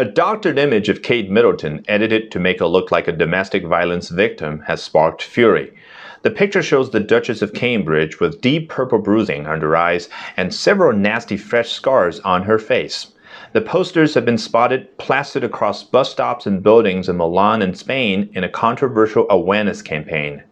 A doctored image of Kate Middleton, edited to make her look like a domestic violence victim, has sparked fury. The picture shows the Duchess of Cambridge with deep purple bruising under her eyes and several nasty fresh scars on her face. The posters have been spotted plastered across bus stops and buildings in Milan and Spain in a controversial awareness campaign.